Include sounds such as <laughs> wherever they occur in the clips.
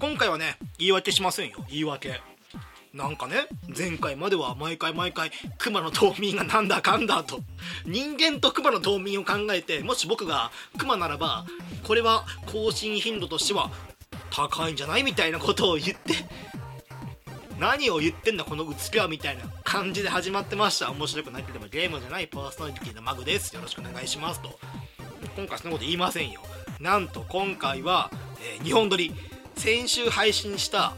今回はね言い訳しませんよ。言い訳。なんかね前回までは毎回毎回熊の冬眠がなんだかんだと。人間と熊の冬眠を考えてもし僕が熊ならばこれは更新頻度としては高いんじゃないみたいなことを言って何を言ってんだこのうつきはみたいな感じで始まってました。面白くなければゲームじゃないパーソナリティのマグです。よろしくお願いしますと。今回そんなこと言いませんよ。なんと今回は、えー、日本撮り。先週配信した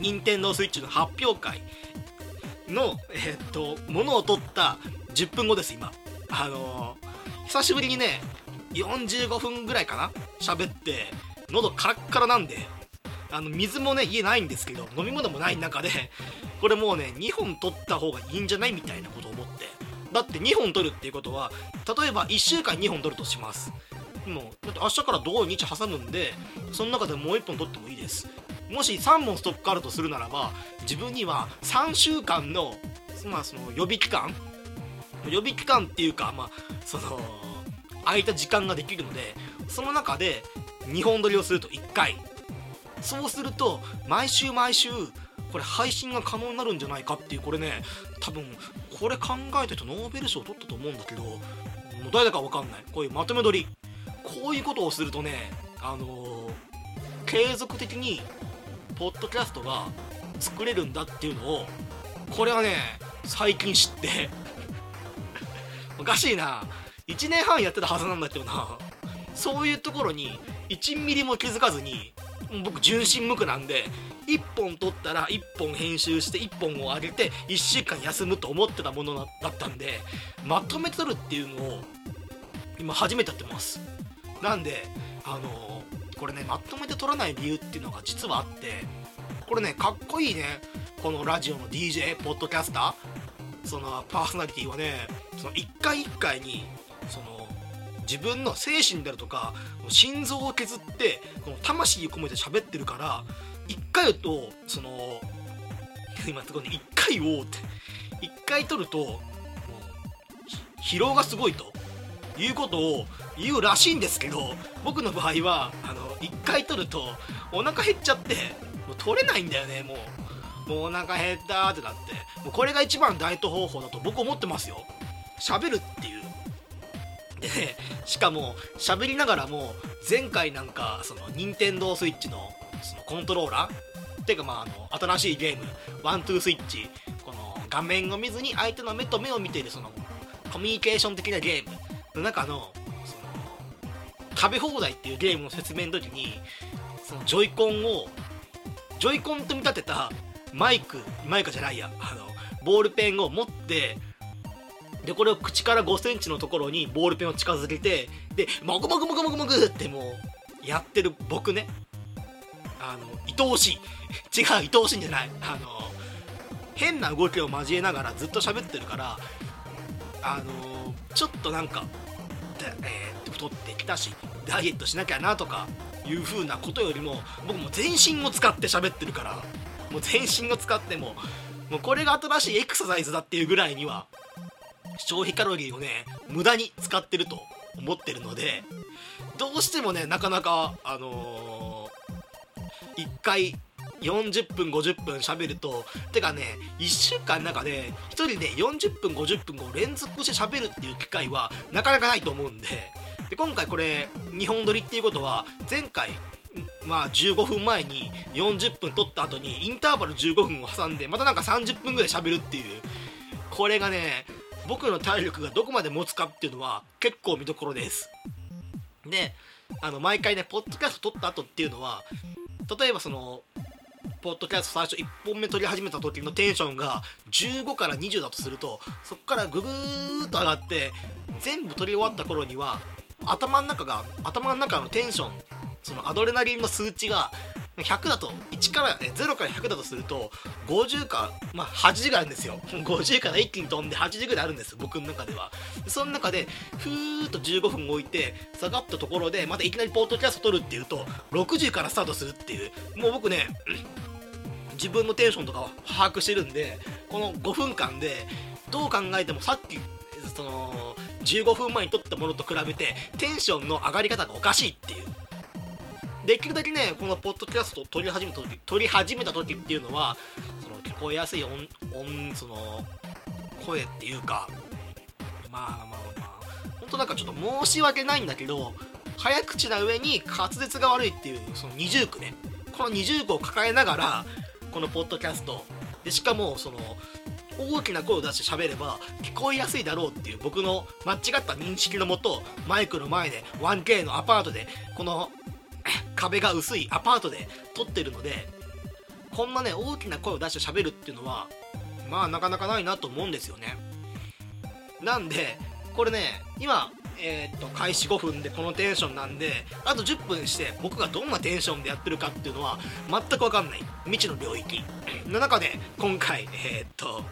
任天堂 switch の発表会のえ、っとものを取った10分後です今。あのー、久しぶりにね45分ぐらいかな？喋って喉カラッカラなんであの水もね家ないんですけど飲み物もない中でこれもうね2本取った方がいいんじゃないみたいなことを思って。だって2本取るっていうことは例えば1週間2本取るとします。もうだって明日から土日挟むんでその中でもう1本取ってもいいです。もし3本ストックあるとするならば自分には3週間の,、まあ、その予備期間予備期間っていうかまあその空いた時間ができるのでその中で2本撮りをすると1回。そうすると毎週毎週これ配信が可能になるんじゃないかっていうこれね多分これ考えた人ノーベル賞取ったと思うんだけどもう誰だか分かんない。こういうまとめ撮り。こういうことをするとねあのー、継続的にポッドキャストが作れるんだっていうのをこれはね最近知って <laughs> おかしいな。1年半やってたはずなんだけどな。そういうところに1ミリも気づかずに僕純真無垢なんで1本撮ったら1本編集して1本を上げて1週間休むと思ってたものだったんでまとめて撮るっていうのを今初めてやってます。なんであの、これねまとめて撮らない理由っていうのが実はあってこれねかっこいいねこのラジオの DJ ポッドキャスターそのパーソナリティはねその1回1回にその自分の精神であるとか心臓を削ってこの魂を込めて喋ってるから1回とその今すごい1回をって。1回取ると疲労がすごいと。いうことを言うらしいんですけど僕の場合はあの1回取るとお腹減っちゃってもう取れないんだよねもう。もうお腹減ったってなってもうこれが一番ダイエット方法だと僕思ってますよ。喋るっていう。でしかも喋りながらも前回なんかその任天堂 switch のそのコントローラーっていうかまああの新しいゲームワントゥースイッチこの画面を見ずに相手の目と目を見ているそのコミュニケーション的なゲームの中のその食べ放題っていうゲームの説明の時にそのジョイコンをジョイコンと見立てたマイクマイクじゃないやあのボールペンを持ってでこれを口から5センチのところにボールペンを近づけてでもぐもぐもぐもぐもぐってもうやってる僕ね。あの愛おしい。違う愛おしいんじゃない。あの変な動きを交えながらずっと喋ってるからあのちょっとなんかえー、太ってきたしダイエットしなきゃなとかいう風なことよりも僕も全身を使って喋ってるからもう全身を使ってももうこれが新しいエクササイズだっていうぐらいには消費カロリーをね無駄に使ってると思ってるのでどうしてもねなかなかあのー、1回40分50分喋るとてかね1週間の中で1人で40分50分を連続して喋るっていう機会はなかなかないと思うんで。で今回これ2本撮りっていうことは前回まあ15分前に40分撮った後にインターバル15分を挟んでまたなんか30分ぐらい喋るっていう。これがね僕の体力がどこまで持つかっていうのは結構見どころです。であの毎回ねポッドキャスト撮った後っていうのは例えばそのポッドキャスト最初1本目撮り始めた時のテンションが15から20だとするとそこからググーッと上がって全部撮り終わった頃には頭の中が頭の中のテンションそのアドレナリンの数値が100だと1から0から100だとすると50か、まあ、80があるんですよ。50から一気に飛んで80ぐらいあるんです僕の中では。その中でふーっと15分置いて下がったところでまたいきなりポッドキャスト撮るっていうと60からスタートするっていう。もう僕ね自分のテンションとかを把握してるんでこの5分間でどう考えてもさっきその15分前に撮ったものと比べてテンションの上がり方がおかしいっていう。できるだけねこのポッドキャストを撮り始めた時撮り始めた時っていうのはその聞こえやすい音音その声っていうかまあまあまあ本当なんかちょっと申し訳ないんだけど早口な上に滑舌が悪いっていうその二重苦ね。この二重苦を抱えながらこのポッドキャストでしかもその大きな声を出して喋れば聞こえやすいだろうっていう僕の間違った認識のもとマイクの前で 1K のアパートでこの壁が薄いアパートで撮ってるのでこんなね大きな声を出して喋るっていうのはまあなかなかないなと思うんですよね。なんでこれね今えー、っと開始5分でこのテンションなんであと10分して僕がどんなテンションでやってるかっていうのは全く分かんない。未知の領域。の中で今回えー、っと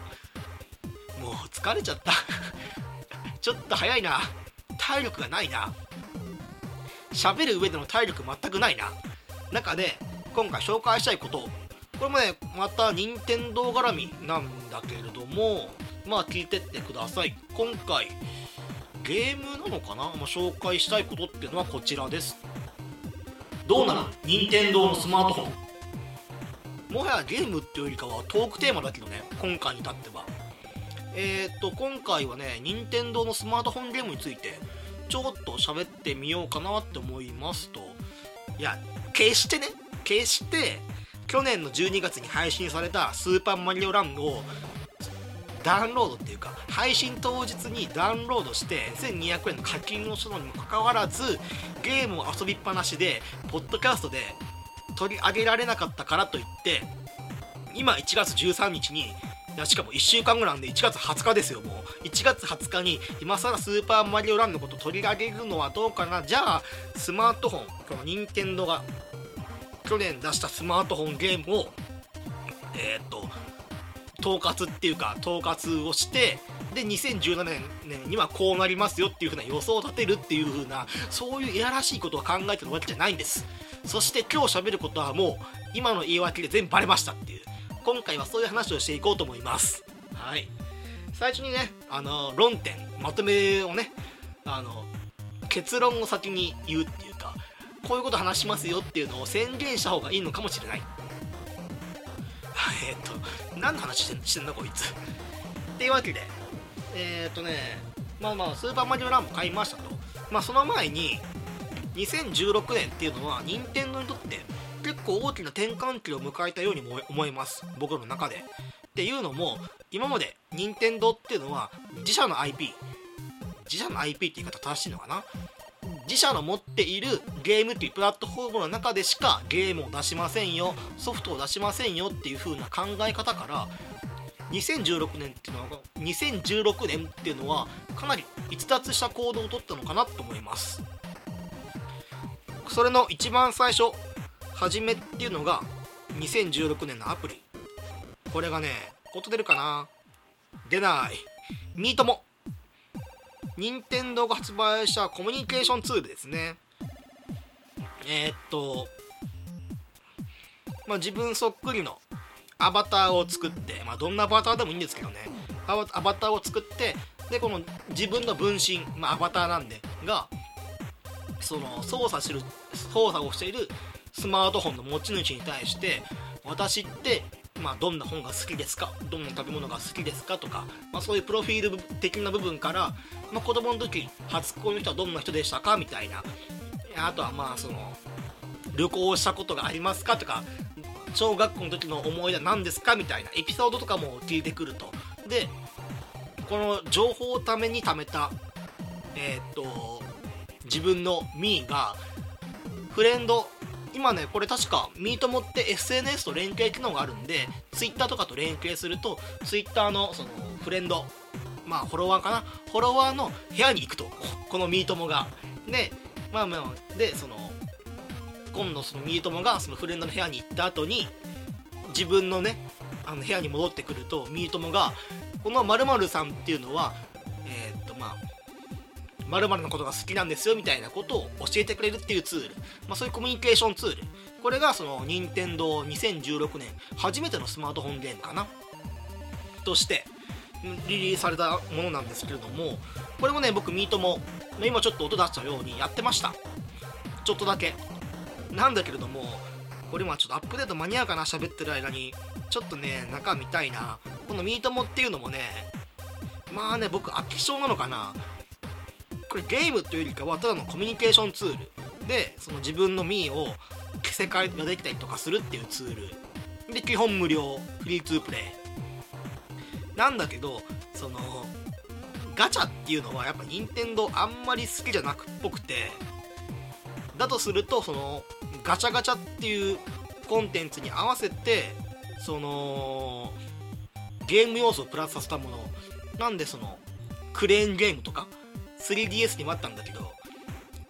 もう疲れちゃった。<laughs> ちょっと早いな。体力がないな。喋る上での体力全くないな。中で今回紹介したいこと。これもねまた任天堂絡みなんだけれどもまあ聞いてってください。今回ゲームなのかな、まあ、紹介したいことっていうのはこちらです。どうなら任天堂のスマートフォン。もはやゲームっていうよりかはトークテーマだけどね今回に至っては。えー、っと今回はね任天堂のスマートフォンゲームについてちょっと喋ってみようかなって思いますと。いや決してね決して去年の12月に配信された「スーパーマリオランド」をダウンロードっていうか配信当日にダウンロードして1200円の課金をしたのにもかかわらずゲームを遊びっぱなしでポッドキャストで取り上げられなかったからといって今1月13日にいやしかも1週間ぐらいで1月20日ですよもう。1月20日に今更スーパーマリオランのこと取り上げるのはどうかな。じゃあスマートフォンこの任天堂が去年出したスマートフォンゲームをえー、っと統括っていうか統括をしてで2017年にはこうなりますよっていう風な予想を立てるっていう風なそういういやらしいことを考えてるわけじゃないんです。そして今日喋ることはもう今の言い訳で全部バレましたっていう。今回はそういう話をしていこうと思います。はい。最初にねあの論点まとめをねあの結論を先に言うっていうかこういうこと話しますよっていうのを宣言した方がいいのかもしれない。えっ、と何の話してんだこいつ。っていうわけでえっ、とねまあまあスーパーマリオランも買いましたと。まあその前に2016年っていうのは任天堂にとって結構大きな転換期を迎えたようにも思います。僕の中で。っていうのも今まで任天堂っていうのは自社の IP 自社の IP って言い方正しいのかな？自社の持っているゲームっていうプラットフォームの中でしかゲームを出しませんよ。ソフトを出しませんよっていう風な考え方から2016年っていうのは2016年っていうのはかなり逸脱した行動をとったのかなと思います。それの一番最初初めっていうのが2016年のアプリ。これがね音出るかな？出ない。ミートモ任天堂が発売したコミュニケーションツールですね。えー、っとまあ自分そっくりのアバターを作って、まあ、どんなアバターでもいいんですけどね。アバターを作ってでこの自分の分身、まあ、アバターなんでがその操作する操作をしているスマートフォンの持ち主に対して私ってまあ、どんな本が好きですか？どんな食べ物が好きですか？とか、まあ、そういうプロフィール的な部分から、まあ、子供の時初恋の人はどんな人でしたか？みたいな。あとはまあその旅行したことがありますか？とか小学校の時の思い出は何ですか？みたいなエピソードとかも聞いてくると。でこの情報をために貯めたえー、っと自分のミーがフレンド今ねこれ確かミートモって SNS と連携機能があるんで Twitter とかと連携すると Twitter のそのフレンドまあフォロワーかな？フォロワーの部屋に行くとこのミートモが。でまあまあでその今度そのミートモがそのフレンドの部屋に行った後に自分のねあの部屋に戻ってくるとミートモがこの〇〇さんっていうのはえ、〇〇のことが好きなんですよみたいなことを教えてくれるっていうツール、まあ、そういうコミュニケーションツール。これがその任天堂2016年初めてのスマートフォンゲームかな。としてリリースされたものなんですけれどもこれもね僕ミートも今ちょっと音出したようにやってました。ちょっとだけ。なんだけれどもこれ今ちょっとアップデート間に合うかな喋ってる間に。ちょっとね中見たいな。このミートモっていうのもねまあね僕飽き性なのかな。これゲームというよりかはただのコミュニケーションツール。でその自分のミーを着せ替えができたりとかするっていうツール。で基本無料フリーツープレイ。なんだけどそのガチャっていうのはやっぱ任天堂あんまり好きじゃなくっぽくてだとするとそのガチャガチャっていうコンテンツに合わせてそのゲーム要素をプラスさせたもの。なんでそのクレーンゲームとか 3DS にもあったんだけど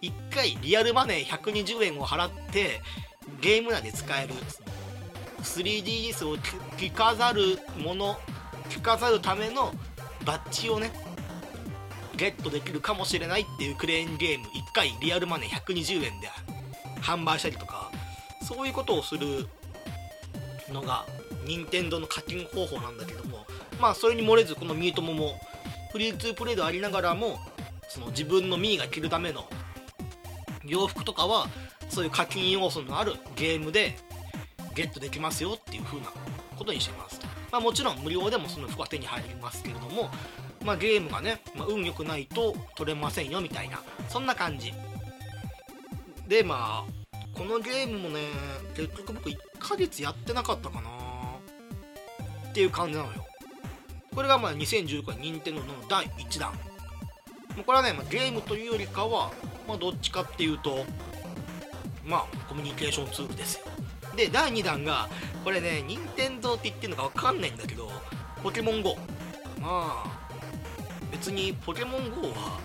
1回リアルマネー120円を払ってゲーム内で使える 3DS を着飾るもの着飾るためのバッジをねゲットできるかもしれないっていうクレーンゲーム1回リアルマネー120円で販売したりとかそういうことをするのが任天堂の課金方法なんだけどもまあそれに漏れずこのミートモもフリーツープレイでありながらもその自分のミーが着るための洋服とかはそういう課金要素のあるゲームでゲットできますよっていう風なことにしてます。まあ、もちろん無料でもその服は手に入りますけれども、まあ、ゲームがね、まあ、運良くないと取れませんよみたいなそんな感じ。でまあこのゲームもね結局僕1ヶ月やってなかったかな。っていう感じなのよ。これがまあ2019年任天堂の第1弾。これはね、ま、ゲームというよりかは、まあ、どっちかっていうとまあコミュニケーションツールですよ。で第2弾がこれね任天堂って言ってるのか分かんないんだけどポケモン GO まあ別にポケモン GO は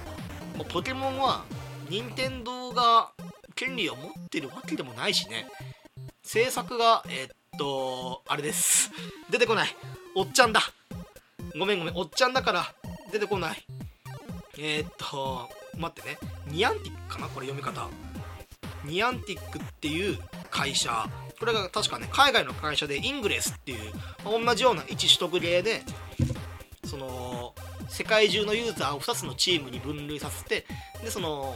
ポケモンは任天堂が権利を持ってるわけでもないしね。制作がえー、っとあれです。出てこない。おっちゃんだ。ごめんごめん。おっちゃんだから出てこない。えー、っと待ってね。ニアンティックかな？これ読み方。ニアンティックっていう会社。これが確かね海外の会社でイングレスっていう同じような位置取得例でその世界中のユーザーを2つのチームに分類させてでその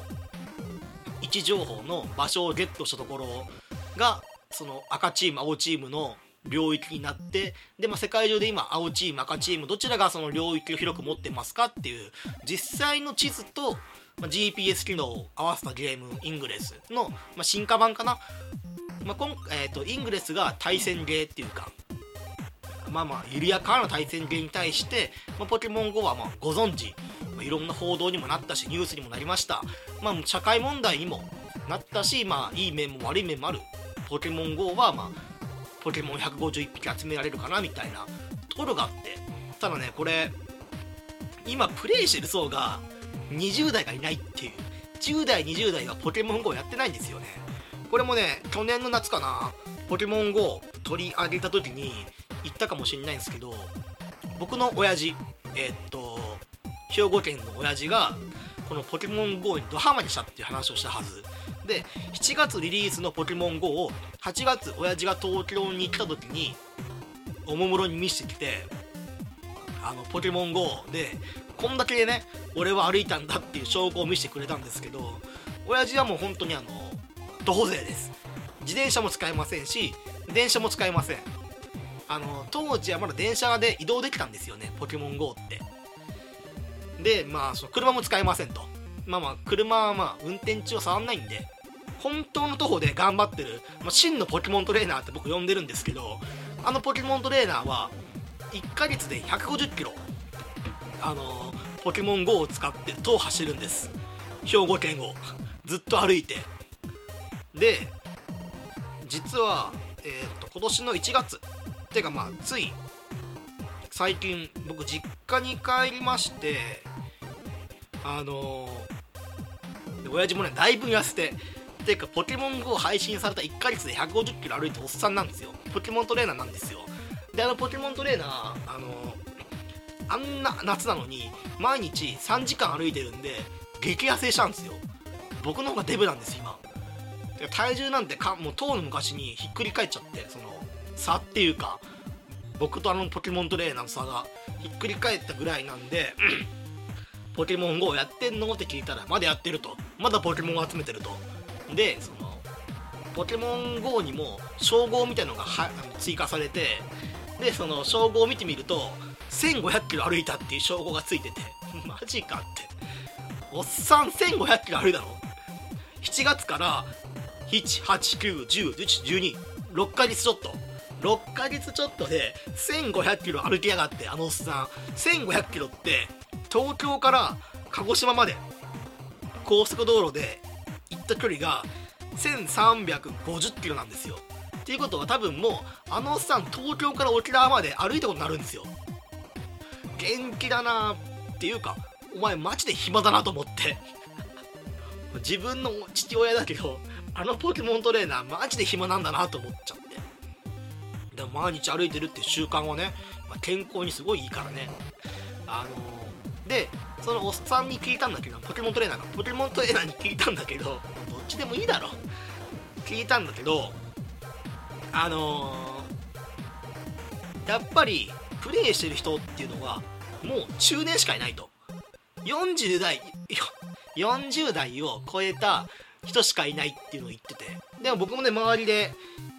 位置情報の場所をゲットしたところがその赤チーム青チームの領域になってで、まあ、世界中で今青チーム赤チームどちらがその領域を広く持ってますかっていう実際の地図と、まあ、GPS 機能を合わせたゲームイングレスの、まあ、進化版かな、まあ今えーと、イングレスが対戦ゲーっていうかまあまあ緩やかな対戦ゲーに対して、まあ、ポケモン GO はまあご存知。まあ、いろんな報道にもなったしニュースにもなりました、まあ、社会問題にもなったし、まあ、いい面も悪い面もある。ポケモン GO は、まあ、ポケモン151匹集められるかなみたいなところがあってただねこれ今プレイしてる層が20代がいないっていう10代20代はポケモン GO やってないんですよね。これもね去年の夏かなポケモン GO 取り上げた時に言ったかもしれないんですけど僕の親父えー、っと兵庫県の親父がこのポケモン GO にドハマりしたっていう話をしたはず。で7月リリースのポケモン GO を8月親父が東京に来た時におもむろに見せてきてあのポケモン GO でこんだけね俺は歩いたんだっていう証拠を見せてくれたんですけど親父はもう本当にあの徒歩勢です。自転車も使えませんし電車も使えません。あの当時はまだ電車で移動できたんですよねポケモン GO って。でまあその車も使えませんと。まあまあ車はまあ運転中は触んないんで本当の徒歩で頑張ってる、まあ、真のポケモントレーナーって僕呼んでるんですけどあのポケモントレーナーは1ヶ月で150キロあのポケモン GO を使って徒歩走るんです。兵庫県をずっと歩いて。で実は、えーと、と今年の1月っていうかまあつい最近僕実家に帰りましてあのー、親父もねだいぶ痩せて。ていうかポケモン GO 配信された1ヶ月で150キロ歩いておっさんなんですよ。ポケモントレーナーなんですよ。であのポケモントレーナーあの、あんな夏なのに毎日3時間歩いてるんで激痩せしたんですよ。僕の方がデブなんです今。体重なんてかもう当の昔にひっくり返っちゃってその差っていうか僕とあのポケモントレーナーの差がひっくり返ったぐらいなんでポケモン GO やってんの？って聞いたらまだやってると。まだポケモンを集めてると。でそのポケモン GO にも称号みたいのがは追加されてでその称号を見てみると1500キロ歩いたっていう称号がついてて。<laughs> マジかって。おっさん1500キロ歩いたの？7月から18、9、10、11、12。6ヶ月ちょっと。6ヶ月ちょっとで1500キロ歩きやがってあのおっさん。1500キロって東京から鹿児島まで高速道路で行った距離が1350キロなんですよ。っていうことは多分もうあのおっさん東京から沖縄まで歩いたことになるんですよ。元気だなっていうかお前マジで暇だなと思って。<laughs> 自分の父親だけどあのポケモントレーナーマジで暇なんだなと思っちゃって。でも毎日歩いてるっていう習慣はね、まあ、健康にすごいいいからね。あのー、でそのおっさんに聞いたんだけどポケモントレーナーがポケモントレーナーに聞いたんだけどどっちでもいいだろ。聞いたんだけどあのー、やっぱりプレイしてる人っていうのはもう中年しかいないと。40代 <laughs> 40代を超えた人しかいないっていうのを言ってて。でも僕もね周りで、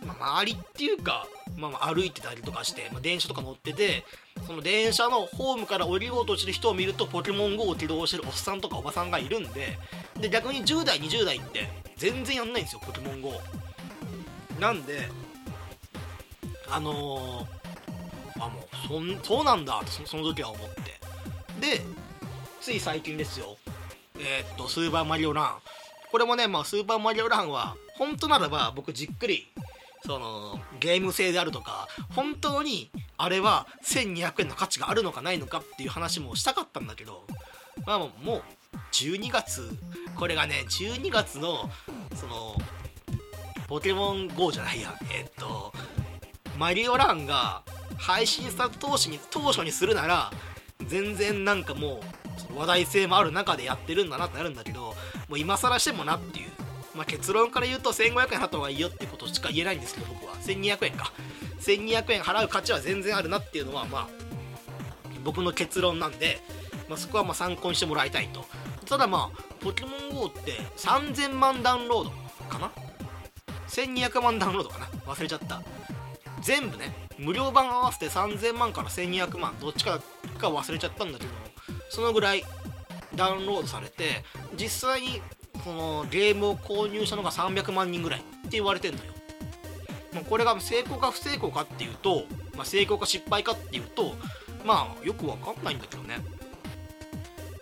まあ、周りっていうか、まあ、歩いてたりとかして、まあ、電車とか乗っててその電車のホームから降りようとしてる人を見るとポケモン GO を起動してるおっさんとかおばさんがいるんでで逆に10代20代って全然やんないんですよポケモン GO なんであのー、あもうそそうなんだってその時は思って。でつい最近ですよ。えー、っとスーパーマリオラン。これもね、まあ、スーパーマリオランは本当ならば僕じっくりそのゲーム性であるとか本当にあれは1200円の価値があるのかないのかっていう話もしたかったんだけどまあもう12月これがね12月のそのポケモン GO じゃないやえっとマリオランが配信さ当初に当初にするなら全然なんかもう話題性もある中でやってるんだなってなるんだけどもう今更してもなっていう、まあ、結論から言うと1500円払った方がいいよってことしか言えないんですけど僕は。1200円か。1200円払う価値は全然あるなっていうのはまあ僕の結論なんで、まあ、そこはま参考にしてもらいたいと。ただまあポケモン GO って3000万ダウンロードかな？1200万ダウンロードかな？忘れちゃった。全部ね無料版合わせて3000万から1200万どっちかか忘れちゃったんだけどそのぐらいダウンロードされて実際にそのゲームを購入したのが300万人ぐらいって言われてんのよ。まあ、これが成功か不成功かっていうと、まあ、成功か失敗かっていうとまあよくわかんないんだけどね。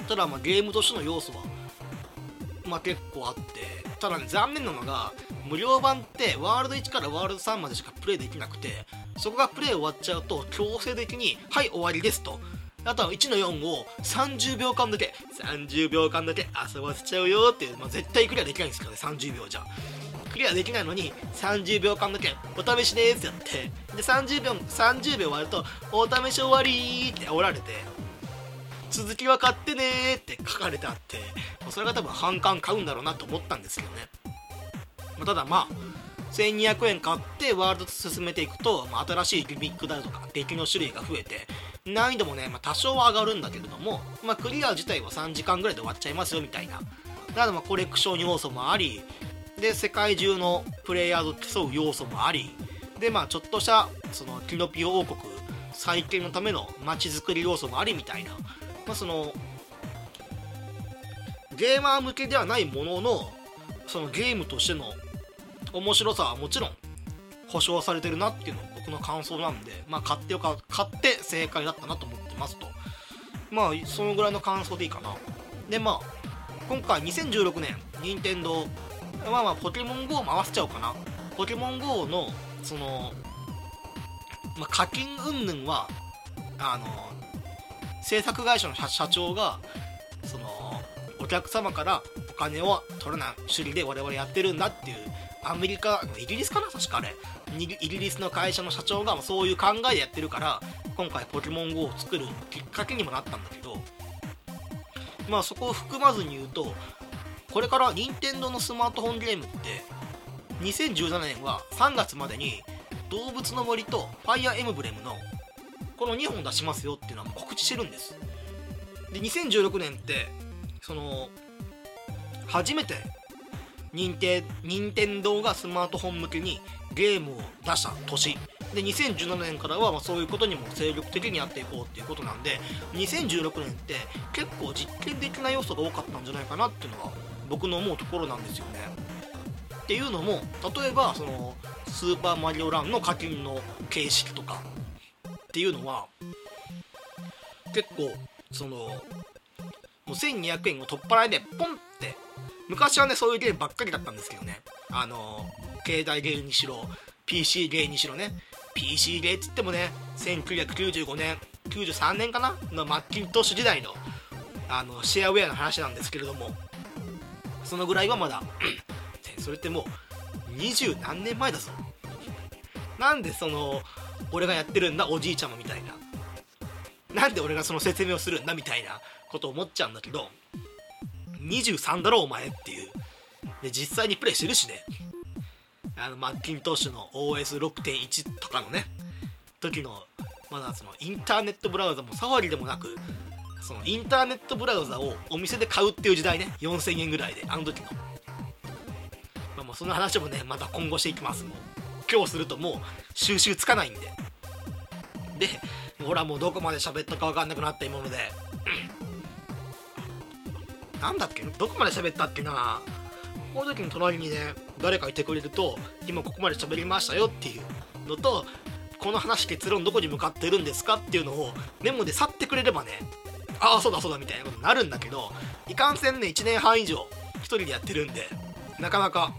ただまあゲームとしての要素はまあ結構あってただね残念なのが無料版ってワールド1からワールド3までしかプレイできなくてそこがプレイ終わっちゃうと強制的に「はい終わりです」とあとは1の4を30秒間だけ30秒間だけ遊ばせちゃうよっていう、まあ、絶対クリアできないんですけどね30秒じゃ。クリアできないのに30秒間だけお試しですってやって。で30秒30秒終わるとお試し終わりって煽られて続きは買ってねって書かれてあってそれが多分半缶買うんだろうなと思ったんですけどね、まあ、ただまあ1200円買ってワールド進めていくと、まあ、新しいギミックだとか敵の種類が増えて難易度もね、まあ、多少は上がるんだけれども、まあ、クリア自体は3時間ぐらいで終わっちゃいますよみたいな。なのでまコレクション要素もありで世界中のプレイヤーと競う要素もありでまあちょっとしたそのキノピオ王国再建のための街づくり要素もありみたいな、まあ、そのゲーマー向けではないもののそのゲームとしての面白さはもちろん保証されてるなっていうのが僕の感想なんで、まあ、買ってよか買って正解だったなと思ってますと。まあそのぐらいの感想でいいかな。でまあ今回2016年任天堂まあまあポケモン GO も合わせちゃおうかな。ポケモン GO のその、まあ、課金云々はあの制作会社の社長がそのお客様から金を取らない首里で我々やってるんだっていうアメリカイギリスかな確かあれイギリスの会社の社長がそういう考えでやってるから今回ポケモン GO を作るきっかけにもなったんだけどまあそこを含まずに言うとこれから任天堂のスマートフォンゲームって2017年は3月までに動物の森とファイアーエムブレムのこの2本出しますよっていうのは告知してるんです。で2016年ってその初めて任天任天堂がスマートフォン向けにゲームを出した年で2017年からはまそういうことにも精力的にやっていこうっていうことなんで2016年って結構実験的な要素が多かったんじゃないかなっていうのは僕の思うところなんですよね。っていうのも例えばそのスーパーマリオランの課金の形式とかっていうのは結構そのもう1200円を取っ払いでポンって。昔はねそういうゲームばっかりだったんですけどね。あの携帯ゲームにしろ PC ゲーにしろね。PC ゲーっつってもね1995年93年かな？のマッキントッシュ時代のあのシェアウェアの話なんですけれども。そのぐらいはまだ <clears throat> それってもう二十何年前だぞ。なんでその俺がやってるんだおじいちゃまみたいな。なんで俺がその説明をするんだみたいなこと思っちゃうんだけど。23だろお前っていう。で実際にプレイしてるしね。あのマッキントッシュの OS6.1 とかのね。時のまだそのインターネットブラウザもサファリでもなくそのインターネットブラウザをお店で買うっていう時代ね。4000円ぐらいであの時の。まあもうその話もねまた今後していきます。もう今日するともう収集つかないんで。でほらもうどこまで喋ったか分かんなくなったもので。なんだっけ？どこまで喋ったっけな？この時に隣にね誰かいてくれると今ここまで喋りましたよっていうのとこの話結論どこに向かってるんですかっていうのをメモで去ってくれればねああそうだそうだみたいなことになるんだけどいかんせんね1年半以上1人でやってるんでなかなか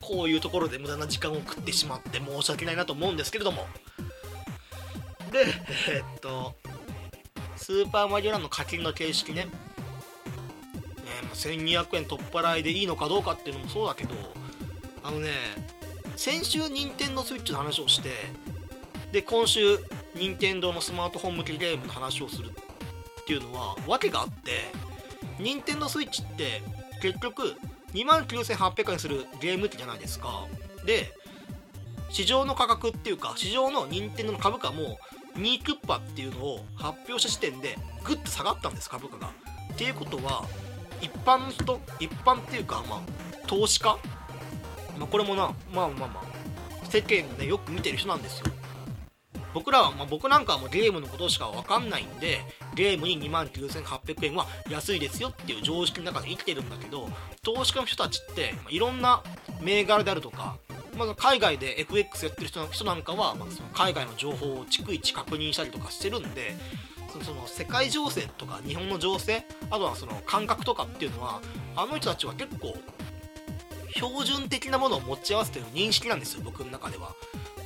こういうところで無駄な時間を食ってしまって申し訳ないなと思うんですけれども。でえー、っとスーパーマリオランの課金の形式ね。1200円取っ払いでいいのかどうかっていうのもそうだけどあのね先週任天堂スイッチの話をしてで今週任天堂のスマートフォン向けゲームの話をするっていうのは訳があって任天堂スイッチって結局2万9800円するゲーム機じゃないですか。で市場の価格っていうか市場の任天堂の株価も2クッパっていうのを発表した時点でグッと下がったんです株価が。っていうことは一般の人一般っていうかまあ投資家、まあ、これもなまあまあまあ世間で、よく見てる人なんですよ。僕らは、まあ、僕なんかはもうゲームのことしか分かんないんでゲームに2万9800円は安いですよっていう常識の中で生きてるんだけど投資家の人たちって、まあ、いろんな銘柄であるとかまず海外で FX やってる人なんかは、まあ、その海外の情報を逐一確認したりとかしてるんでその世界情勢とか日本の情勢あとはその感覚とかっていうのはあの人たちは結構標準的なものを持ち合わせてる認識なんですよ僕の中では。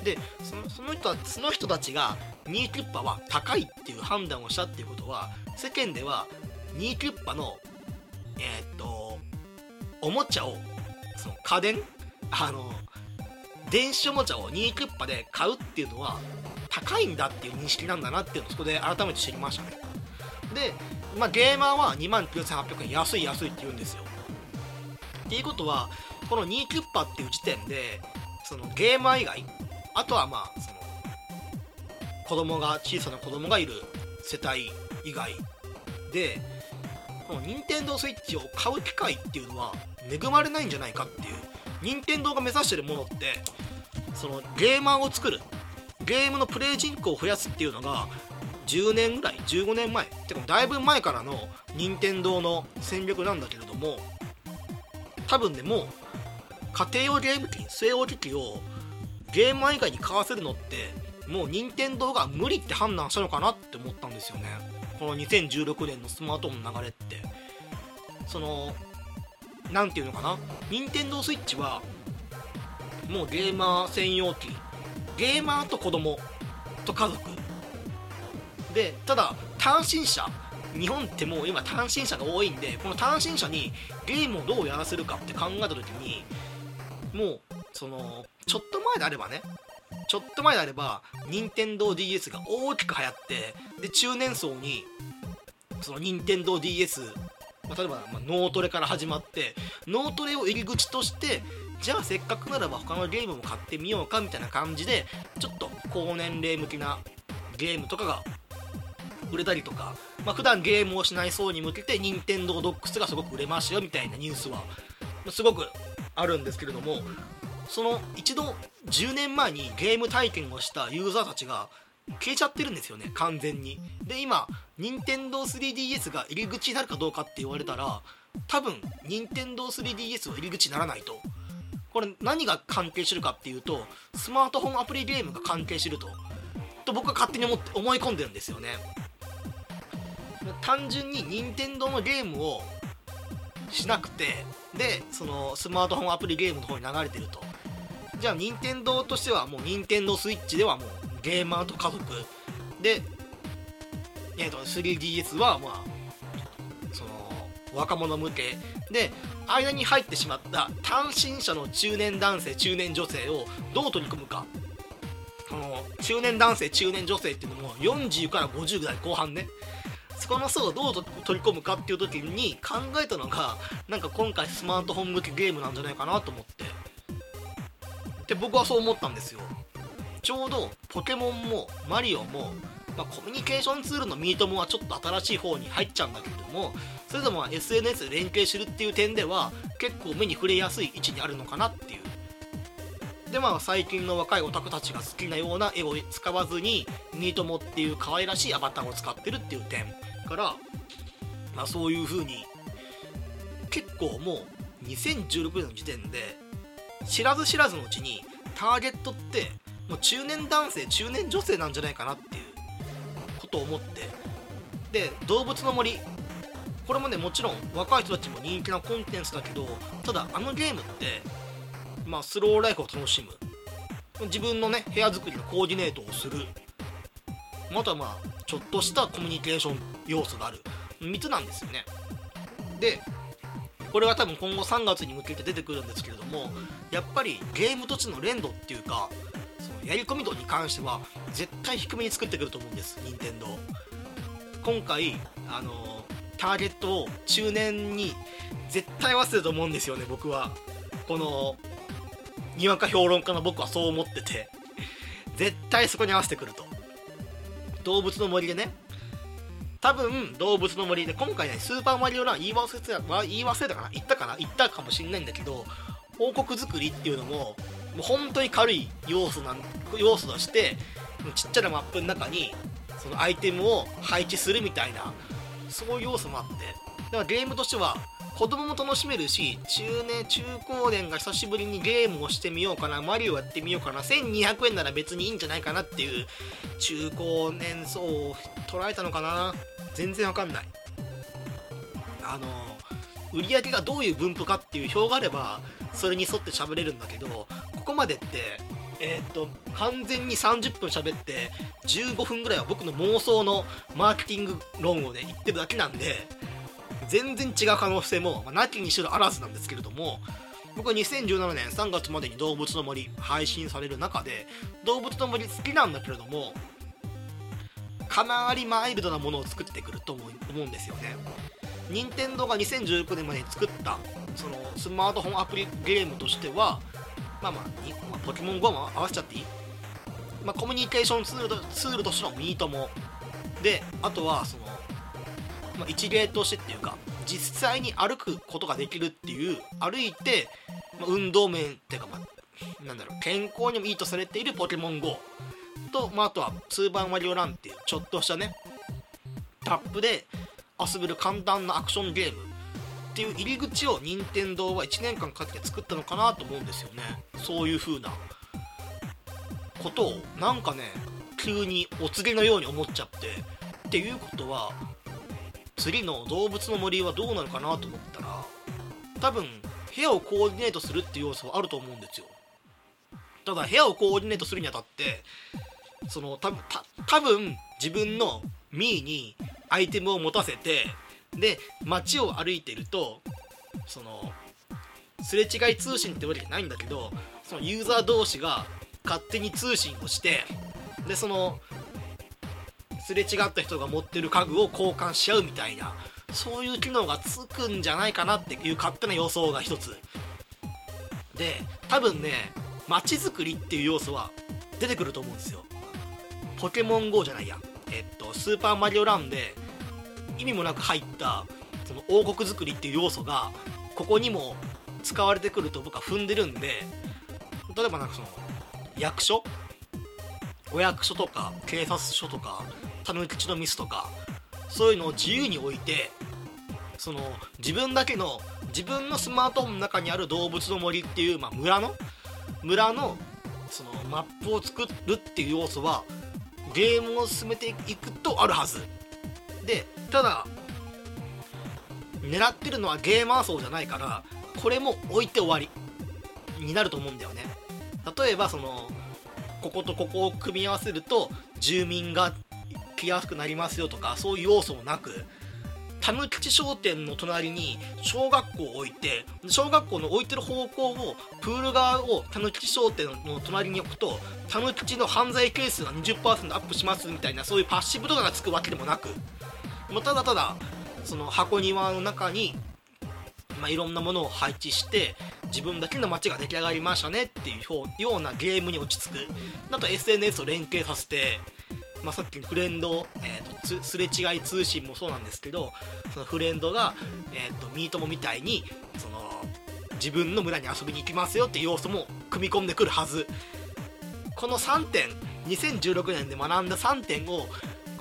でそのその人その人たちがニーキュッパは高いっていう判断をしたっていうことは世間ではニーキュッパのえー、っとおもちゃをその家電あの電子おもちゃをニーキュッパで買うっていうのは高いんだっていう認識なんだなっていうのをそこで改めて知りましたね。で、まあ、ゲーマーは2万9800円安い安いって言うんですよ。っていうことはこの2キュッパっていう時点でそのゲーマー以外あとはまあその子供が小さな子供がいる世帯以外でこの任天堂スイッチを買う機会っていうのは恵まれないんじゃないかっていう任天堂が目指してるものってそのゲーマーを作るゲームのプレイ人口を増やすっていうのが10年ぐらい15年前ってかだいぶ前からの任天堂の戦略なんだけれども多分ねも家庭用ゲーム機据え置き機をゲーム以外に買わせるのってもう任天堂が無理って判断したのかなって思ったんですよね。この2016年のスマートフォンの流れって。その何ていうのかな？任天堂スイッチはもうゲーマー専用機。ゲーマーと子供と家族。でただ単身者。日本ってもう今単身者が多いんでこの単身者にゲームをどうやらせるかって考えた時にもうそのちょっと前であればねちょっと前であれば任天堂 d s が大きく流行ってで中年層にその任天堂 d s まあ、例えば、まあ、脳トレから始まって脳トレを入り口としてじゃあせっかくならば他のゲームも買ってみようかみたいな感じでちょっと高年齢向きなゲームとかが売れたりとか、まあ、普段ゲームをしない層に向けて任天堂ドックスがすごく売れましたよみたいなニュースはすごくあるんですけれどもその一度10年前にゲーム体験をしたユーザーたちが消えちゃってるんですよね完全に。で今任天堂 3DS が入り口になるかどうかって言われたら多分任天堂 3DS は入り口にならないと。これ何が関係してるかっていうとスマートフォンアプリゲームが関係してると。と僕は勝手に思って思い込んでるんですよね。単純に任天堂のゲームをしなくてでそのスマートフォンアプリゲームの方に流れてると。じゃあ任天堂としてはもう任天堂スイッチではもうゲーマーと家族。で、えー、と 3DS はまあその若者向け。で間に入ってしまった単身者の中年男性中年女性をどう取り組むか。この中年男性中年女性っていうのも40から50ぐらい後半ね。そこの層をどう取り込むかっていう時に考えたのがなんか今回スマートフォン向けゲームなんじゃないかなと思って。で僕はそう思ったんですよ。ちょうどポケモンもマリオも、まあ、コミュニケーションツールのミートモはちょっと新しい方に入っちゃうんだけれどもそれでも SNS で連携するっていう点では結構目に触れやすい位置にあるのかなっていう。でまあ最近の若いオタクたちが好きなような絵を使わずにミートモっていう可愛らしいアバターを使ってるっていう点から、まあ、そういう風に結構もう2016年の時点で知らず知らずのうちにターゲットってもう中年男性中年女性なんじゃないかなっていうことを思って。で動物の森。これもねもちろん若い人たちも人気なコンテンツだけどただあのゲームってまあ、スローライフを楽しむ。自分のね部屋作りのコーディネートをする。またまあちょっとしたコミュニケーション要素がある。3つなんですよね。でこれは多分今後3月に向けて出てくるんですけれどもやっぱりゲームとしての連動っていうかやり込み度に関しては絶対低めに作ってくると思うんです任天堂今回あのターゲットを中年に絶対合わせると思うんですよね僕は。このにわか評論家の僕はそう思ってて。絶対そこに合わせてくると。動物の森でね。多分動物の森で今回ねスーパーマリオラン言い忘れた言い忘れたかな？言ったかな？言ったかもしんないんだけど王国作りっていうのももう本当に軽い要素なん要素としてちっちゃなマップの中にそのアイテムを配置するみたいなそういう要素もあって。だからゲームとしては子供も楽しめるし中年中高年が久しぶりにゲームをしてみようかなマリオやってみようかな1200円なら別にいいんじゃないかなっていう中高年層を捉えたのかな。全然わかんない。あの売り上げがどういう分布かっていう表があればそれに沿って喋れるんだけどここまでってえー、っと完全に30分喋って15分ぐらいは僕の妄想のマーケティング論をね言ってるだけなんで全然違う可能性も、まあ、なきにしろあらずなんですけれども僕は2017年3月までに動物の森配信される中で動物の森好きなんだけれどもかなりマイルドなものを作ってくると思うんですよね。任天堂が2019年までに作ったそのスマートフォンアプリゲームとしてはまあまあ、ま、ポケモン GO も合わせちゃっていい、まあ、コミュニケーションツールツールとしてのミートも。であとはそのまあ、一例としてっていうか実際に歩くことができるっていう歩いて、まあ、運動面っていうか、まあ、なんだろう健康にもいいとされているポケモン GO と、まあ、あとはスーパーマリオランっていうちょっとしたねタップで遊べる簡単なアクションゲームっていう入り口を任天堂は1年間かけて作ったのかなと思うんですよね。そういう風なことをなんかね急にお告げのように思っちゃって。っていうことは次の動物の森はどうなるかなと思ったら多分部屋をコーディネートするっていう要素はあると思うんですよ。ただ部屋をコーディネートするにあたってそのた多分自分のミーにアイテムを持たせてで街を歩いてるとそのすれ違い通信ってわけじゃないんだけどそのユーザー同士が勝手に通信をしてでそのすれ違った人が持ってる家具を交換し合うみたいなそういう機能がつくんじゃないかなっていう勝手な予想が一つ。で多分ね街づくりっていう要素は出てくると思うんですよ。ポケモン GO じゃないや。えっとスーパーマリオランで意味もなく入ったその王国づくりっていう要素がここにも使われてくると僕は踏んでるんで例えばなんかその役所？お役所とか警察署とかたぬきちのミスとかそういうのを自由に置いてその自分だけの自分のスマートフォンの中にある動物の森っていう、まあ、村の？村のそのマップを作るっていう要素はゲームを進めていくとあるはず。でただ狙ってるのはゲーマー層じゃないからこれも置いて終わりになると思うんだよね。例えばそのこことここを組み合わせると住民が来やすくなりますよとかそういう要素もなくたぬきち商店の隣に小学校を置いて小学校の置いてる方向をプール側をたぬきち商店の隣に置くとたぬきちの犯罪係数が20%アップしますみたいなそういうパッシブとかがつくわけでもなくもうただただその箱庭の中に、まあ、いろんなものを配置して自分だけの街が出来上がりましたねっていうようなゲームに落ち着く。あと SNS を連携させてまあ、さっきのフレンド、えーと、すれ違い通信もそうなんですけどそのフレンドが、えーと、ミートモみたいにその自分の村に遊びに行きますよっていう要素も組み込んでくるはず。この3点2016年で学んだ3点を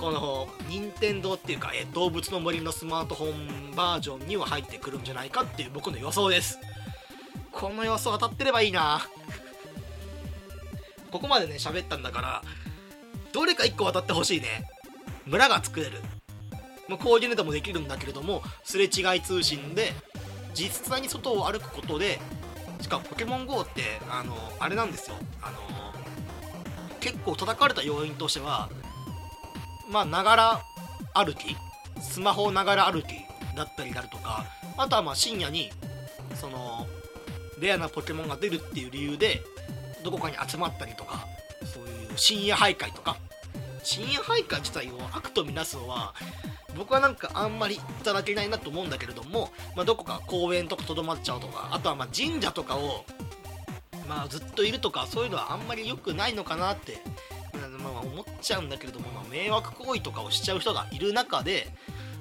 この任天堂っていうか、えー、動物の森のスマートフォンバージョンには入ってくるんじゃないかっていう僕の予想です。この予想当たってればいいな。<laughs> ここまでね喋ったんだからどれか1個渡ってほしいね。村が作れる、まあ、コーディネートもできるんだけれどもすれ違い通信で実際に外を歩くことでしかもポケモン GO ってあのあれなんですよ。あの結構叩かれた要因としてはまあながら歩き？スマホながら歩き？だったりだとかあとはまあ深夜にそのレアなポケモンが出るっていう理由でどこかに集まったりとかそういう深夜徘徊とか。深夜徘徊自体を悪とみなすのは僕はなんかあんまりいただけないなと思うんだけれども、まあ、どこか公園とかとどまっちゃうとかあとはま神社とかを、まあ、ずっといるとかそういうのはあんまり良くないのかなって、まあ、思っちゃうんだけれども、まあ、迷惑行為とかをしちゃう人がいる中で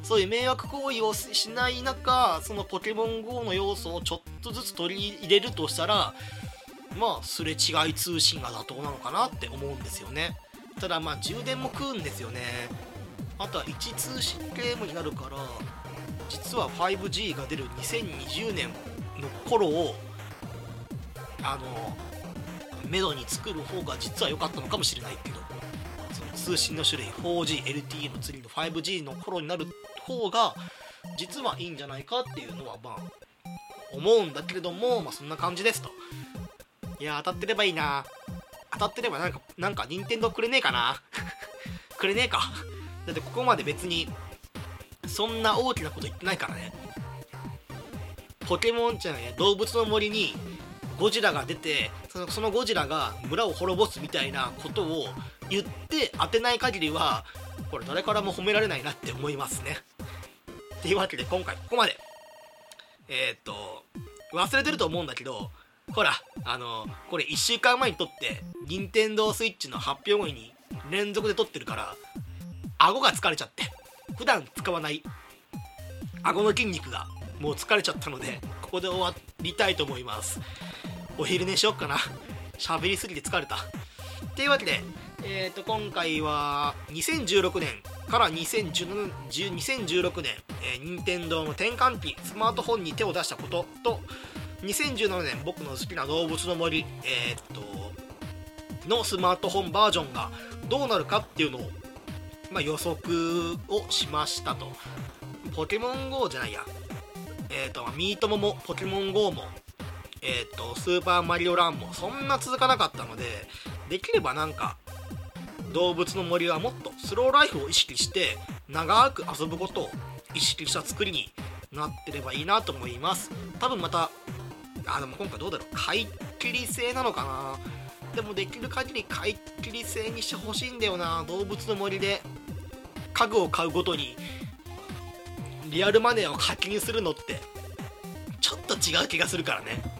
そういう迷惑行為をしない中そのポケモン GO の要素をちょっとずつ取り入れるとしたらまあすれ違い通信が妥当なのかなって思うんですよね。ただまあ充電も食うんですよね。あとは位置通信ゲームになるから実は 5G が出る2020年の頃をあのメドに作る方が実は良かったのかもしれないけどその通信の種類 4GLTE の次の 5G の頃になる方が実はいいんじゃないかっていうのはまあ思うんだけれども、まあ、そんな感じですと。いや当たってればいいな。当たってればなんかなんか任天堂くれねえかな。<laughs> くれねえか。だってここまで別にそんな大きなこと言ってないからね。ポケモンじゃない動物の森にゴジラが出てそのそのゴジラが村を滅ぼすみたいなことを言って当てない限りはこれ誰からも褒められないなって思いますね。っていうわけで今回ここまで。えー、っと忘れてると思うんだけどほらあのこれ1週間前に撮って任天堂 switch の発表後に連続で撮ってるから顎が疲れちゃって普段使わない顎の筋肉がもう疲れちゃったのでここで終わりたいと思います。お昼寝しよっかな。喋りすぎて疲れた。っていうわけでえー、と今回は2016年から2017 2016年、えー、任天堂の転換期スマートフォンに手を出したことと2017年僕の好きな動物の森、えー、っとのスマートフォンバージョンがどうなるかっていうのを、まあ、予測をしましたと。ポケモン GO じゃないや。えー、っとミートモもポケモン GO もえー、っとスーパーマリオランもそんな続かなかったのでできればなんか動物の森はもっとスローライフを意識して長く遊ぶことを意識した作りになってればいいなと思います。多分またあでも今回どうだろう。買い切り制なのかな。でもできる限り買い切り制にしてほしいんだよな。動物の森で家具を買うごとにリアルマネーを課金するのってちょっと違う気がするからね。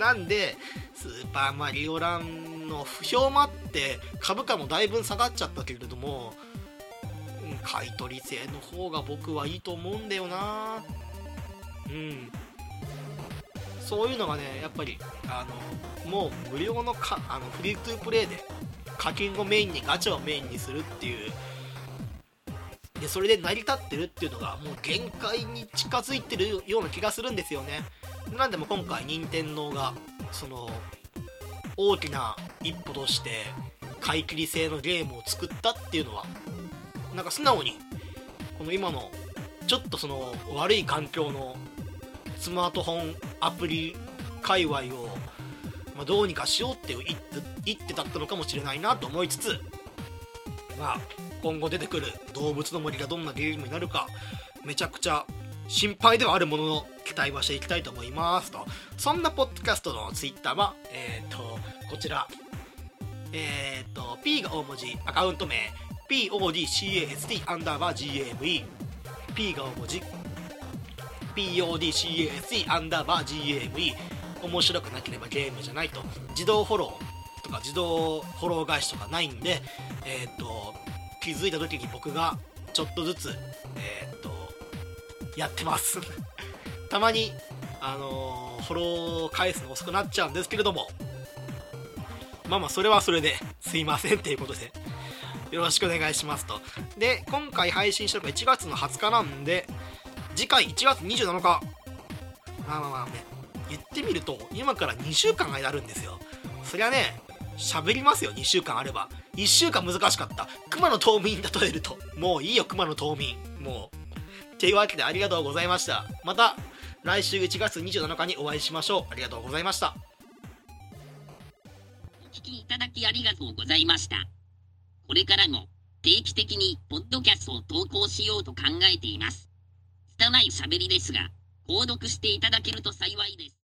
なんでスーパーマリオランの不評もあって株価もだいぶ下がっちゃったけれども買い取り制の方が僕はいいと思うんだよな。うん。そういうのがねやっぱりあのもう無料のかあのフリートゥープレイで課金をメインにガチャをメインにするっていう。でそれで成り立ってるっていうのがもう限界に近づいてるような気がするんですよね。なんでも今回任天堂がその大きな一歩として買い切り制のゲームを作ったっていうのはなんか素直にこの今のちょっとその悪い環境のスマートフォンアプリ界隈を、ま、どうにかしようっていう一手一手だったのかもしれないなと思いつつまあ今後出てくる動物の森がどんなゲームになるかめちゃくちゃ心配ではあるものの期待はしていきたいと思いますと。そんなポッドキャストのツイッターはえっ、ー、とこちら。えっ、ー、と P が大文字アカウント名。PODCAST アンダーバー GAME P が大文字。PODCAST アンダーバー GAME 面白くなければゲームじゃないと。自動フォローとか自動フォロー返しとかないんでえっ、ー、と気づいた時に僕がちょっとずつえっ、とやってます。たまにあのー、フォロー返すの遅くなっちゃうんですけれども。まあまあそれはそれですいませんっていうことで。よろしくお願いしますと。で今回配信したのが1月の20日なんで次回1月27日。まあまあまあね。言ってみると今から2週間間あるんですよ。そりゃね喋りますよ2週間あれば。1週間難しかった。熊の冬眠例えると。もういいよ熊の冬眠。もう。というわけでありがとうございましたまた来週1月27日にお会いしましょうありがとうございましたお聞きいただきありがとうございましたこれからも定期的にポッドキャストを投稿しようと考えています。拙い喋りですが、購読していただけると幸いです。